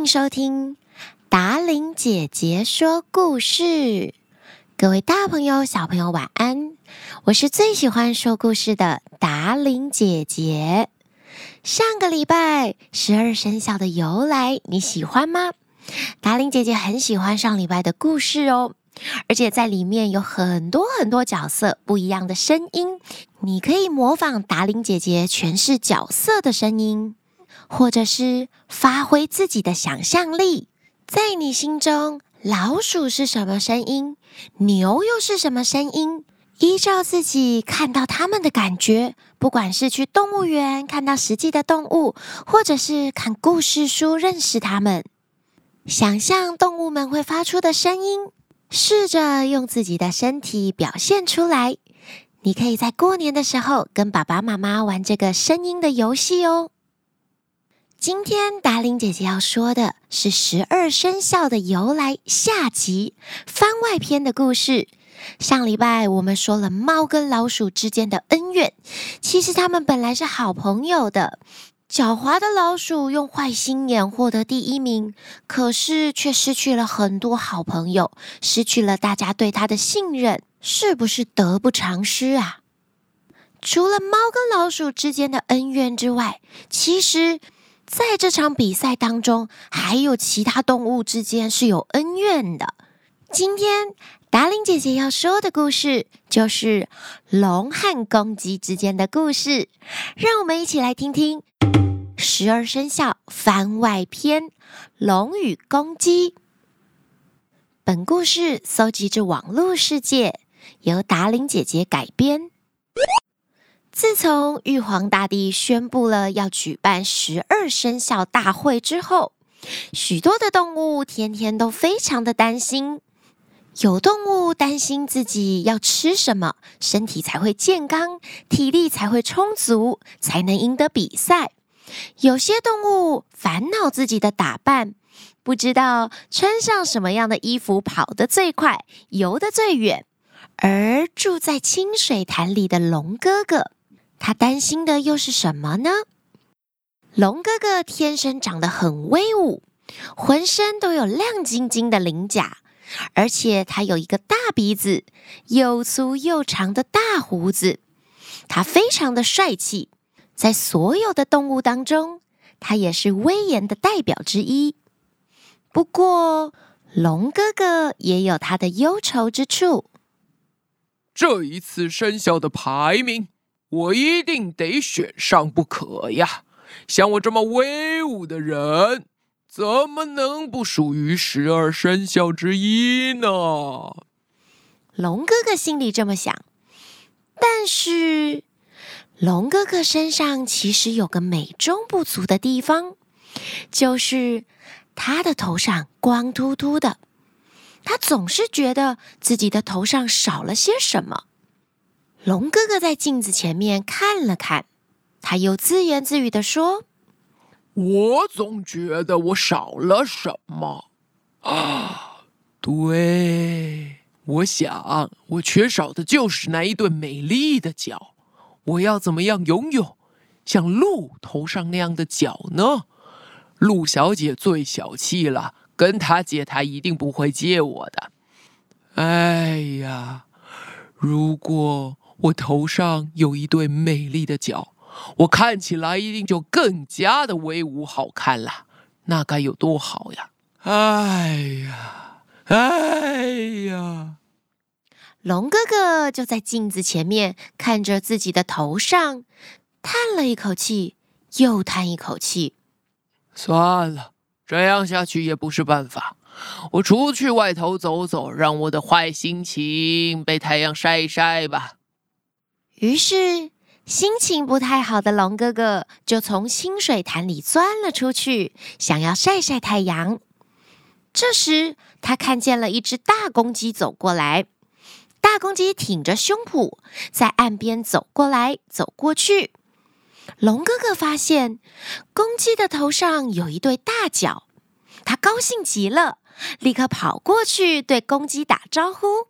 迎收听达伶姐姐说故事。各位大朋友、小朋友，晚安！我是最喜欢说故事的达伶姐姐。上个礼拜十二生肖的由来，你喜欢吗？达伶姐姐很喜欢上礼拜的故事哦，而且在里面有很多很多角色，不一样的声音，你可以模仿达伶姐姐诠释角色的声音。或者是发挥自己的想象力，在你心中，老鼠是什么声音？牛又是什么声音？依照自己看到它们的感觉，不管是去动物园看到实际的动物，或者是看故事书认识它们，想象动物们会发出的声音，试着用自己的身体表现出来。你可以在过年的时候跟爸爸妈妈玩这个声音的游戏哦。今天达伶姐姐要说的是十二生肖的由来下集番外篇的故事。上礼拜我们说了猫跟老鼠之间的恩怨，其实他们本来是好朋友的。狡猾的老鼠用坏心眼获得第一名，可是却失去了很多好朋友，失去了大家对他的信任，是不是得不偿失啊？除了猫跟老鼠之间的恩怨之外，其实。在这场比赛当中，还有其他动物之间是有恩怨的。今天达令姐姐要说的故事，就是龙和公鸡之间的故事。让我们一起来听听十二生肖番外篇《龙与公鸡》。本故事搜集自网络世界，由达令姐姐改编。自从玉皇大帝宣布了要举办十二生肖大会之后，许多的动物天天都非常的担心。有动物担心自己要吃什么，身体才会健康，体力才会充足，才能赢得比赛。有些动物烦恼自己的打扮，不知道穿上什么样的衣服跑得最快，游得最远。而住在清水潭里的龙哥哥。他担心的又是什么呢？龙哥哥天生长得很威武，浑身都有亮晶晶的鳞甲，而且他有一个大鼻子，又粗又长的大胡子。他非常的帅气，在所有的动物当中，他也是威严的代表之一。不过，龙哥哥也有他的忧愁之处。这一次生肖的排名。我一定得选上不可呀！像我这么威武的人，怎么能不属于十二生肖之一呢？龙哥哥心里这么想，但是龙哥哥身上其实有个美中不足的地方，就是他的头上光秃秃的，他总是觉得自己的头上少了些什么。龙哥哥在镜子前面看了看，他又自言自语地说：“我总觉得我少了什么啊！对，我想我缺少的就是那一对美丽的脚。我要怎么样拥有像鹿头上那样的角呢？鹿小姐最小气了，跟她借，她一定不会借我的。哎呀，如果……”我头上有一对美丽的角，我看起来一定就更加的威武好看了。那该有多好呀！哎呀，哎呀！龙哥哥就在镜子前面看着自己的头上，叹了一口气，又叹一口气。算了，这样下去也不是办法。我出去外头走走，让我的坏心情被太阳晒一晒吧。于是，心情不太好的龙哥哥就从清水潭里钻了出去，想要晒晒太阳。这时，他看见了一只大公鸡走过来。大公鸡挺着胸脯，在岸边走过来走过去。龙哥哥发现公鸡的头上有一对大角，他高兴极了，立刻跑过去对公鸡打招呼：“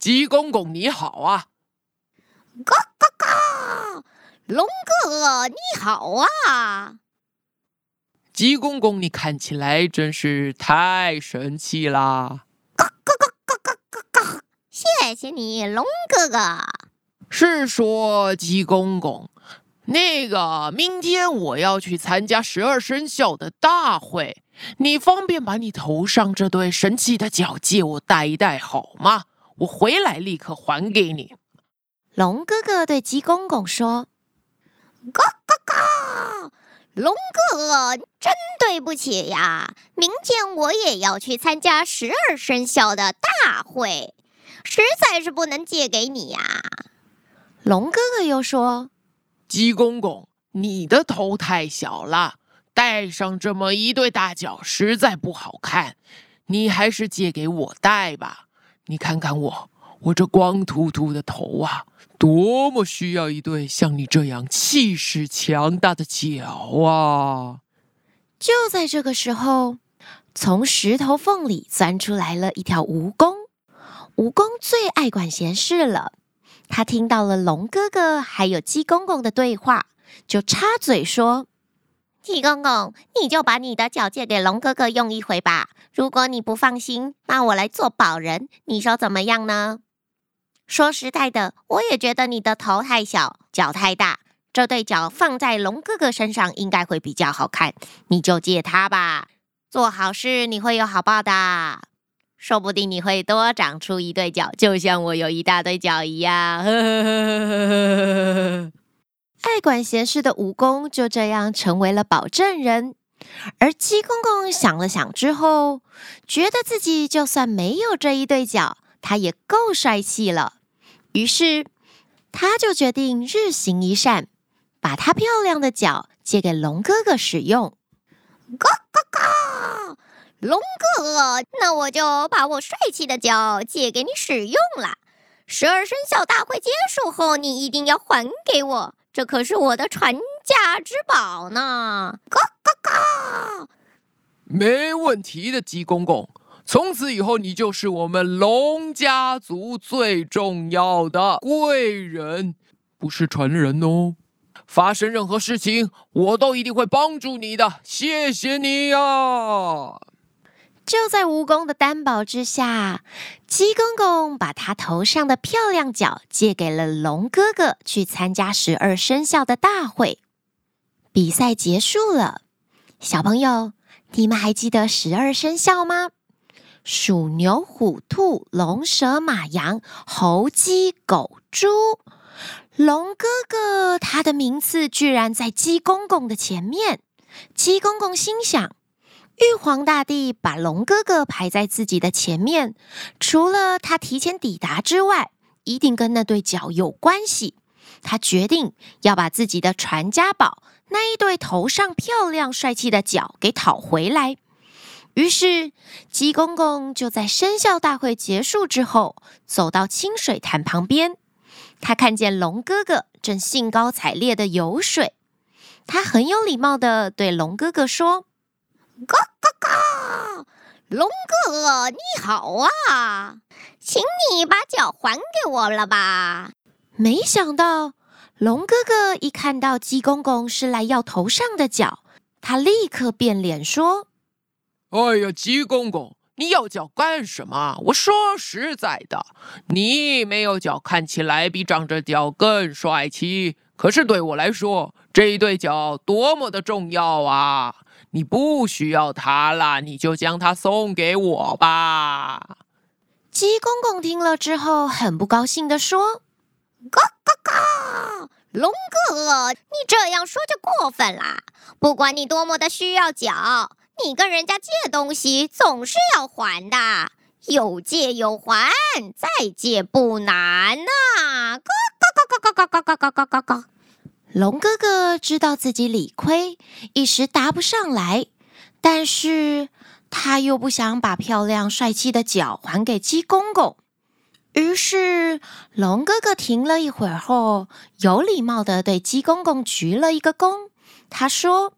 鸡公公，你好啊！”咯咯咯！龙哥哥，你好啊！鸡公公，你看起来真是太神气啦！咯咯咯咯咯咯咯！谢谢你，龙哥哥。是说，鸡公公，那个明天我要去参加十二生肖的大会，你方便把你头上这对神奇的脚借我戴一戴好吗？我回来立刻还给你。龙哥哥对鸡公公说：“咯咯咯，龙哥哥，真对不起呀，明天我也要去参加十二生肖的大会，实在是不能借给你呀。”龙哥哥又说：“鸡公公，你的头太小了，戴上这么一对大脚实在不好看，你还是借给我戴吧。你看看我，我这光秃秃的头啊，多么需要一对像你这样气势强大的角啊！”就在这个时候，从石头缝里钻出来了一条蜈蚣。蜈蚣最爱管闲事了。他听到了龙哥哥还有鸡公公的对话，就插嘴说：“鸡公公，你就把你的脚借给龙哥哥用一回吧。如果你不放心，那我来做保人，你说怎么样呢？”说实在的，我也觉得你的头太小，脚太大，这对脚放在龙哥哥身上应该会比较好看。你就借他吧，做好事你会有好报的。说不定你会多长出一对脚，就像我有一大堆脚一样。爱管闲事的蜈蚣就这样成为了保证人，而鸡公公想了想之后，觉得自己就算没有这一对脚，他也够帅气了。于是，他就决定日行一善，把他漂亮的脚借给龙哥哥使用。咯咯咯！龙哥哥，那我就把我帅气的脚借给你使用了。十二生肖大会结束后，你一定要还给我，这可是我的传家之宝呢！咯咯咯！没问题的，鸡公公。从此以后，你就是我们龙家族最重要的贵人，不是传人哦。发生任何事情，我都一定会帮助你的。谢谢你呀！就在蜈蚣的担保之下，鸡公公把他头上的漂亮角借给了龙哥哥，去参加十二生肖的大会。比赛结束了，小朋友，你们还记得十二生肖吗？鼠、牛、虎、兔、龙、蛇、马、羊、猴、鸡、狗、猪。龙哥哥他的名次居然在鸡公公的前面，鸡公公心想。玉皇大帝把龙哥哥排在自己的前面，除了他提前抵达之外，一定跟那对角有关系。他决定要把自己的传家宝那一对头上漂亮帅气的角给讨回来。于是，鸡公公就在生肖大会结束之后，走到清水潭旁边。他看见龙哥哥正兴高采烈的游水，他很有礼貌的对龙哥哥说。咯咯咯！龙哥哥，你好啊，请你把脚还给我了吧。没想到，龙哥哥一看到鸡公公是来要头上的脚，他立刻变脸说：“哎呀，鸡公公，你要脚干什么？我说实在的，你没有脚看起来比长着脚更帅气。可是对我来说，这一对脚多么的重要啊！”你不需要它了，你就将它送给我吧。鸡公公听了之后，很不高兴地说：“咯咯咯，龙哥哥，你这样说就过分啦！不管你多么的需要脚，你跟人家借东西总是要还的，有借有还，再借不难呐！咯咯咯咯咯咯咯咯咯咯。”龙哥哥知道自己理亏，一时答不上来，但是他又不想把漂亮帅气的脚还给鸡公公。于是，龙哥哥停了一会儿后，有礼貌地对鸡公公鞠了一个躬。他说：“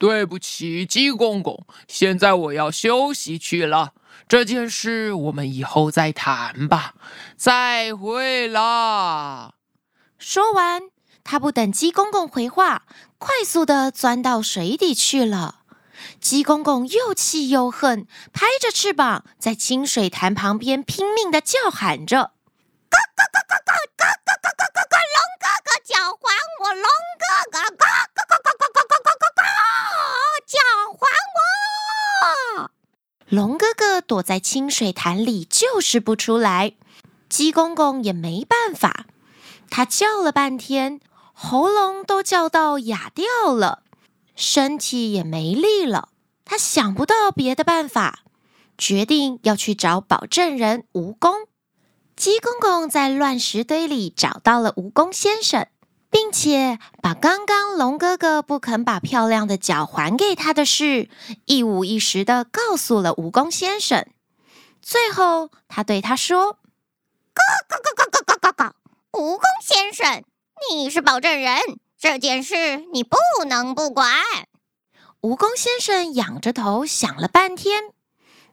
对不起，鸡公公，现在我要休息去了。这件事我们以后再谈吧。再会啦。”说完。他不等鸡公公回话，快速地钻到水底去了。鸡公公又气又恨，拍着翅膀在清水潭旁边拼命的叫喊着：“咯咯咯咯咯咯咯咯咯咯咯！龙哥哥叫唤我，龙哥哥咯咯咯咯咯咯咯咯咯！叫唤我！”龙哥哥躲在清水潭里就是不出来，鸡公公也没办法，他叫了半天，喉咙都叫到哑掉了。身体也没力了，他想不到别的办法，决定要去找保证人蜈蚣。鸡公公在乱石堆里找到了蜈蚣先生，并且把刚刚龙哥哥不肯把漂亮的脚还给他的事一五一十的告诉了蜈蚣先生。最后，他对他说：“咯咯咯咯咯咯咯咯，蜈蚣先生，你是保证人。”这件事你不能不管。蜈蚣先生仰着头想了半天，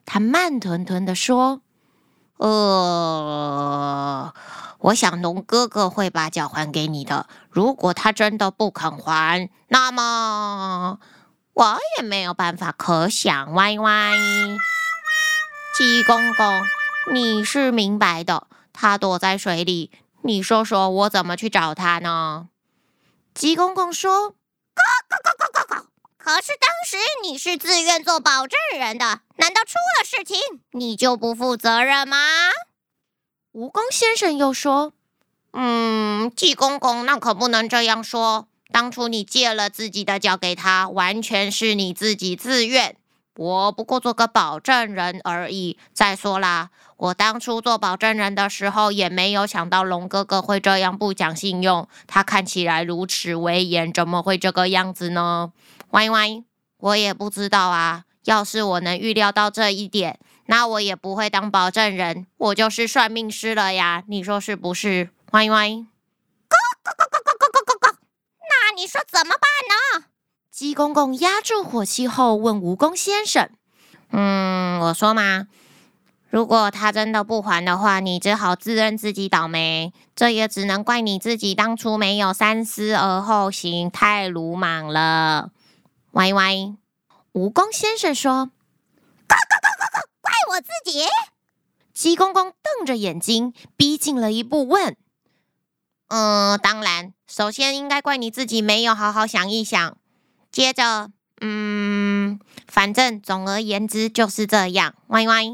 他慢吞吞地说：“呃，我想龙哥哥会把脚还给你的。如果他真的不肯还，那么我也没有办法可想。歪歪，鸡公公，你是明白的。他躲在水里，你说说我怎么去找他呢？”鸡公公说：“咯咯咯咯咯咯！可是当时你是自愿做保证人的，难道出了事情你就不负责任吗？”蜈蚣先生又说：“嗯，鸡公公，那可不能这样说。当初你借了自己的脚给他，完全是你自己自愿。”我不过做个保证人而已。再说啦，我当初做保证人的时候，也没有想到龙哥哥会这样不讲信用。他看起来如此威严，怎么会这个样子呢？喂喂，我也不知道啊。要是我能预料到这一点，那我也不会当保证人，我就是算命师了呀。你说是不是？喂喂，咯咯咯咯咯咯咯咯，那你说怎么办呢？鸡公公压住火气后问蜈蚣先生：“嗯，我说嘛，如果他真的不还的话，你只好自认自己倒霉。这也只能怪你自己当初没有三思而后行，太鲁莽了。”歪歪，蜈蚣先生说：“咯咯咯咯咯，怪我自己。”鸡公公瞪着眼睛，逼近了一步问：“嗯，当然，首先应该怪你自己没有好好想一想。”接着，嗯，反正总而言之就是这样。歪歪，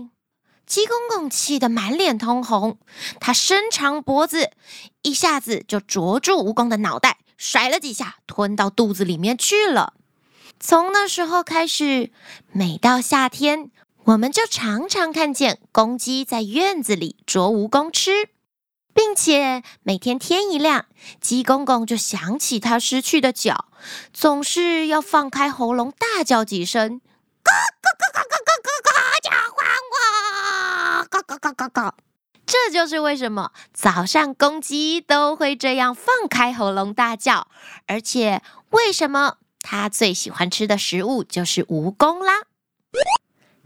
鸡公公气得满脸通红，他伸长脖子，一下子就啄住蜈蚣的脑袋，甩了几下，吞到肚子里面去了。从那时候开始，每到夏天，我们就常常看见公鸡在院子里啄蜈蚣吃。并且每天天一亮，鸡公公就想起他失去的脚，总是要放开喉咙大叫几声，咯咯咯咯咯咯咯咯，叫唤我，咯咯咯咯咯。这就是为什么早上公鸡都会这样放开喉咙大叫，而且为什么它最喜欢吃的食物就是蜈蚣啦。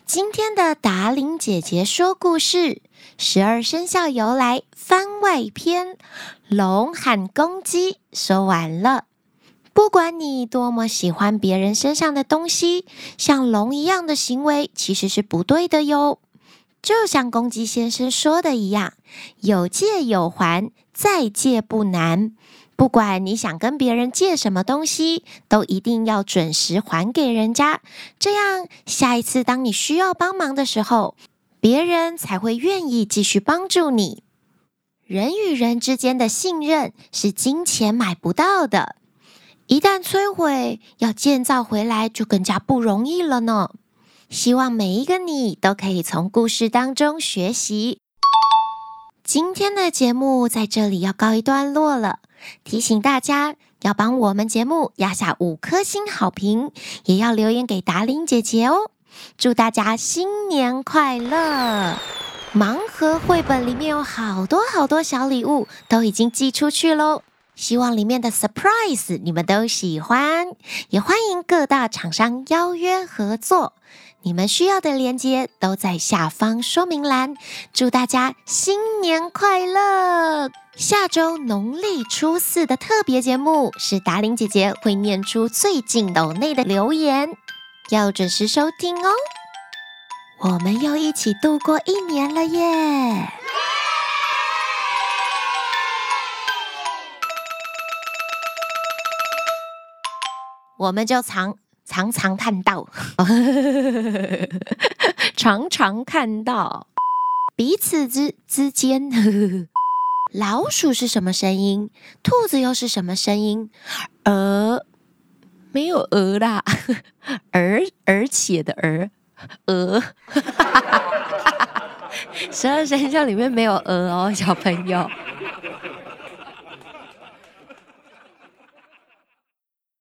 今天的达令姐姐说故事。十二生肖由来番外篇：龙和公鸡说完了。不管你多么喜欢别人身上的东西，像龙一样的行为其实是不对的哟。就像公鸡先生说的一样，有借有还，再借不难。不管你想跟别人借什么东西，都一定要准时还给人家，这样下一次当你需要帮忙的时候，别人才会愿意继续帮助你。人与人之间的信任是金钱买不到的，一旦摧毁，要建造回来就更加不容易了呢。希望每一个你都可以从故事当中学习。今天的节目在这里要告一段落了，提醒大家要帮我们节目压下五颗星好评，也要留言给达伶姐姐哦。祝大家新年快乐！盲盒绘本里面有好多好多小礼物，都已经寄出去喽。希望里面的 surprise 你们都喜欢，也欢迎各大厂商邀约合作。你们需要的链接都在下方说明栏。祝大家新年快乐！下周农历初四的特别节目是达伶姐姐会念出最近斗内的留言。要准时收听哦。我们又一起度过一年了耶！我们就藏常常 看到，常常看到彼此之之间。老鼠是什么声音？兔子又是什么声音？鹅没有鹅啦，而而且的而，鹅，十二生肖里面没有鹅哦，小朋友。